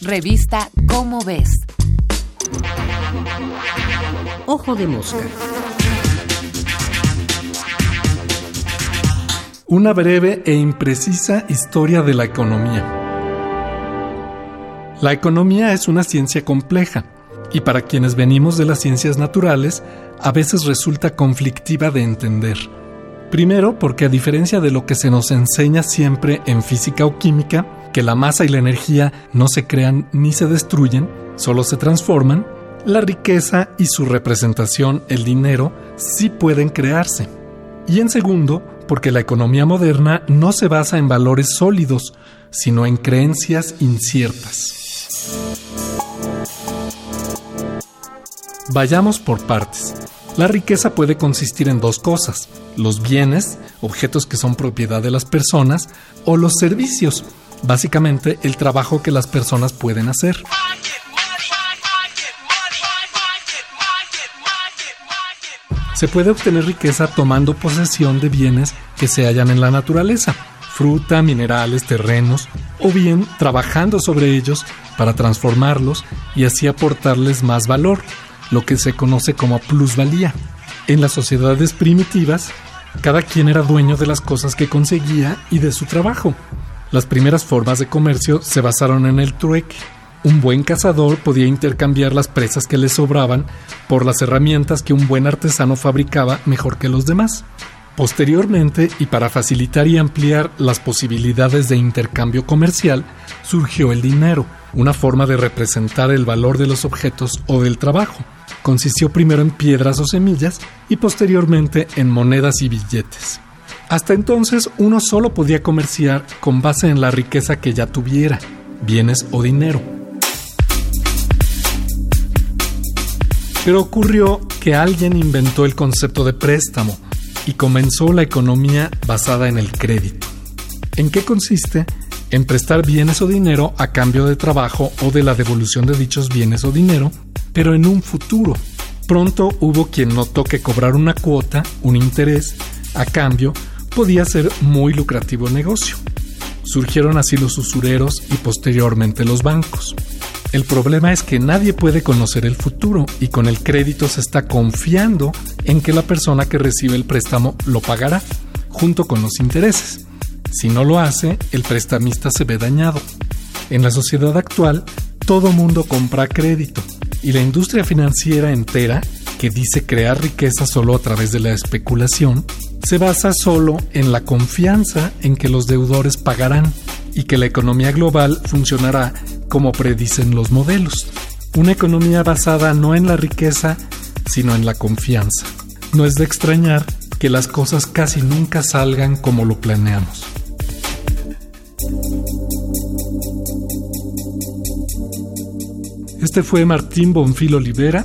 Revista Cómo ves. Ojo de mosca. Una breve e imprecisa historia de la economía. La economía es una ciencia compleja y para quienes venimos de las ciencias naturales a veces resulta conflictiva de entender. Primero porque a diferencia de lo que se nos enseña siempre en física o química, que la masa y la energía no se crean ni se destruyen, solo se transforman, la riqueza y su representación, el dinero, sí pueden crearse. Y en segundo, porque la economía moderna no se basa en valores sólidos, sino en creencias inciertas. Vayamos por partes. La riqueza puede consistir en dos cosas, los bienes, objetos que son propiedad de las personas, o los servicios, básicamente el trabajo que las personas pueden hacer. Se puede obtener riqueza tomando posesión de bienes que se hallan en la naturaleza, fruta, minerales, terrenos, o bien trabajando sobre ellos para transformarlos y así aportarles más valor, lo que se conoce como plusvalía. En las sociedades primitivas, cada quien era dueño de las cosas que conseguía y de su trabajo. Las primeras formas de comercio se basaron en el trueque. Un buen cazador podía intercambiar las presas que le sobraban por las herramientas que un buen artesano fabricaba mejor que los demás. Posteriormente, y para facilitar y ampliar las posibilidades de intercambio comercial, surgió el dinero, una forma de representar el valor de los objetos o del trabajo. Consistió primero en piedras o semillas y posteriormente en monedas y billetes. Hasta entonces uno solo podía comerciar con base en la riqueza que ya tuviera, bienes o dinero. Pero ocurrió que alguien inventó el concepto de préstamo y comenzó la economía basada en el crédito. ¿En qué consiste? En prestar bienes o dinero a cambio de trabajo o de la devolución de dichos bienes o dinero, pero en un futuro. Pronto hubo quien notó que cobrar una cuota, un interés, a cambio, podía ser muy lucrativo negocio. Surgieron así los usureros y posteriormente los bancos. El problema es que nadie puede conocer el futuro y con el crédito se está confiando en que la persona que recibe el préstamo lo pagará, junto con los intereses. Si no lo hace, el prestamista se ve dañado. En la sociedad actual, todo mundo compra crédito y la industria financiera entera, que dice crear riqueza solo a través de la especulación, se basa solo en la confianza en que los deudores pagarán y que la economía global funcionará como predicen los modelos. Una economía basada no en la riqueza, sino en la confianza. No es de extrañar que las cosas casi nunca salgan como lo planeamos. Este fue Martín Bonfil Olivera.